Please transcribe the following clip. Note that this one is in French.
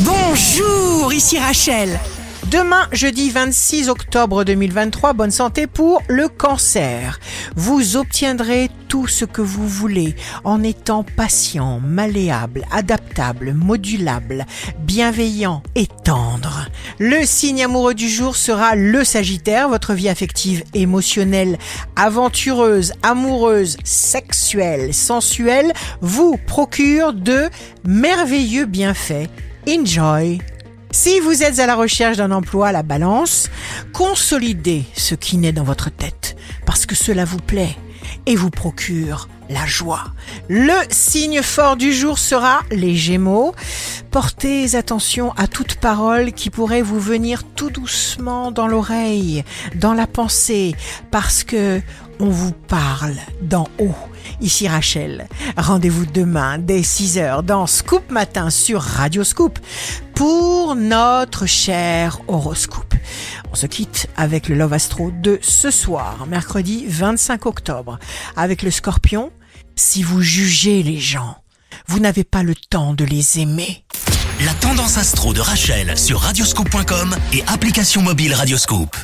Bonjour, ici Rachel. Demain, jeudi 26 octobre 2023, bonne santé pour le cancer. Vous obtiendrez tout ce que vous voulez en étant patient, malléable, adaptable, modulable, bienveillant et tendre. Le signe amoureux du jour sera le Sagittaire, votre vie affective, émotionnelle, aventureuse, amoureuse, sexuelle, sensuelle vous procure de merveilleux bienfaits. Enjoy si vous êtes à la recherche d'un emploi à la balance, consolidez ce qui naît dans votre tête, parce que cela vous plaît et vous procure la joie. Le signe fort du jour sera les Gémeaux. Portez attention à toute parole qui pourrait vous venir tout doucement dans l'oreille, dans la pensée, parce que on vous parle d'en haut. Ici Rachel. Rendez-vous demain dès 6h dans Scoop Matin sur Radio Scoop pour notre cher horoscope. On se quitte avec le Love Astro de ce soir, mercredi 25 octobre, avec le scorpion. Si vous jugez les gens, vous n'avez pas le temps de les aimer. La tendance astro de Rachel sur radioscope.com et application mobile Radioscope.